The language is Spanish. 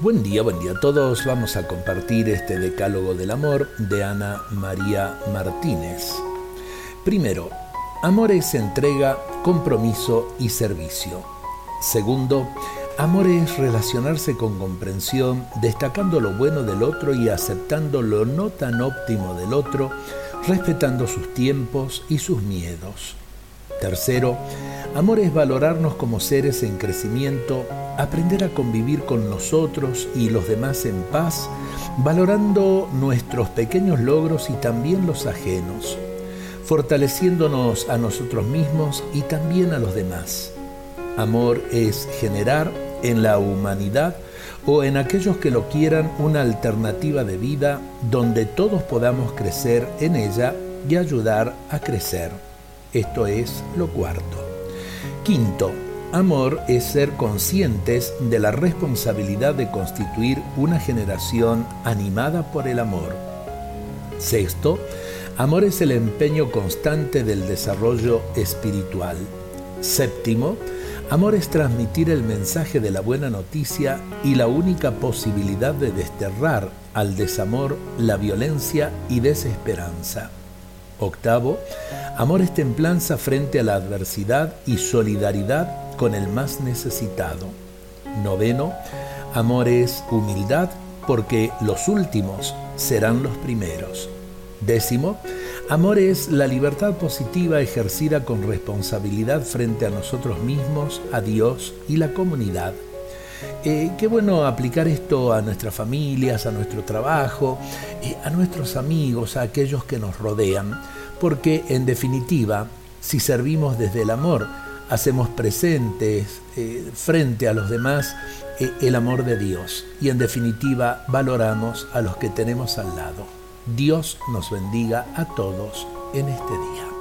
Buen día, buen día a todos. Vamos a compartir este Decálogo del Amor de Ana María Martínez. Primero, amor es entrega, compromiso y servicio. Segundo, amor es relacionarse con comprensión, destacando lo bueno del otro y aceptando lo no tan óptimo del otro, respetando sus tiempos y sus miedos. Tercero, amor es valorarnos como seres en crecimiento, aprender a convivir con nosotros y los demás en paz, valorando nuestros pequeños logros y también los ajenos, fortaleciéndonos a nosotros mismos y también a los demás. Amor es generar en la humanidad o en aquellos que lo quieran una alternativa de vida donde todos podamos crecer en ella y ayudar a crecer. Esto es lo cuarto. Quinto, amor es ser conscientes de la responsabilidad de constituir una generación animada por el amor. Sexto, amor es el empeño constante del desarrollo espiritual. Séptimo, amor es transmitir el mensaje de la buena noticia y la única posibilidad de desterrar al desamor la violencia y desesperanza. Octavo, amor es templanza frente a la adversidad y solidaridad con el más necesitado. Noveno, amor es humildad porque los últimos serán los primeros. Décimo, amor es la libertad positiva ejercida con responsabilidad frente a nosotros mismos, a Dios y la comunidad. Eh, qué bueno aplicar esto a nuestras familias, a nuestro trabajo, eh, a nuestros amigos, a aquellos que nos rodean, porque en definitiva, si servimos desde el amor, hacemos presentes eh, frente a los demás el amor de Dios y en definitiva valoramos a los que tenemos al lado. Dios nos bendiga a todos en este día.